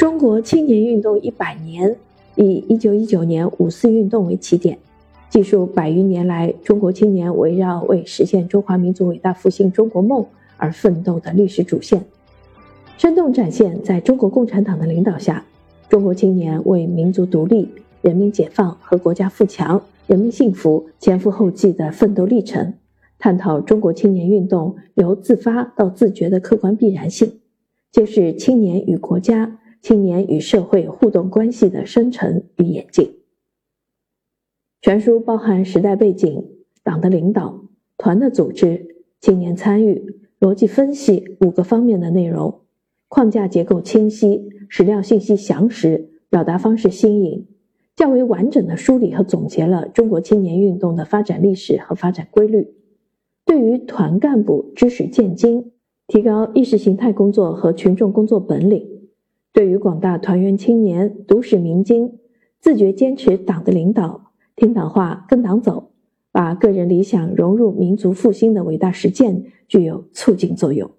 中国青年运动一百年，以一九一九年五四运动为起点，记述百余年来中国青年围绕为实现中华民族伟大复兴中国梦而奋斗的历史主线，生动展现在中国共产党的领导下，中国青年为民族独立、人民解放和国家富强、人民幸福前赴后继的奋斗历程，探讨中国青年运动由自发到自觉的客观必然性，揭示青年与国家。青年与社会互动关系的生成与演进。全书包含时代背景、党的领导、团的组织、青年参与、逻辑分析五个方面的内容，框架结构清晰，史料信息详实，表达方式新颖，较为完整的梳理和总结了中国青年运动的发展历史和发展规律，对于团干部知识渐精，提高意识形态工作和群众工作本领。对于广大团员青年读史明经，自觉坚持党的领导，听党话跟党走，把个人理想融入民族复兴的伟大实践，具有促进作用。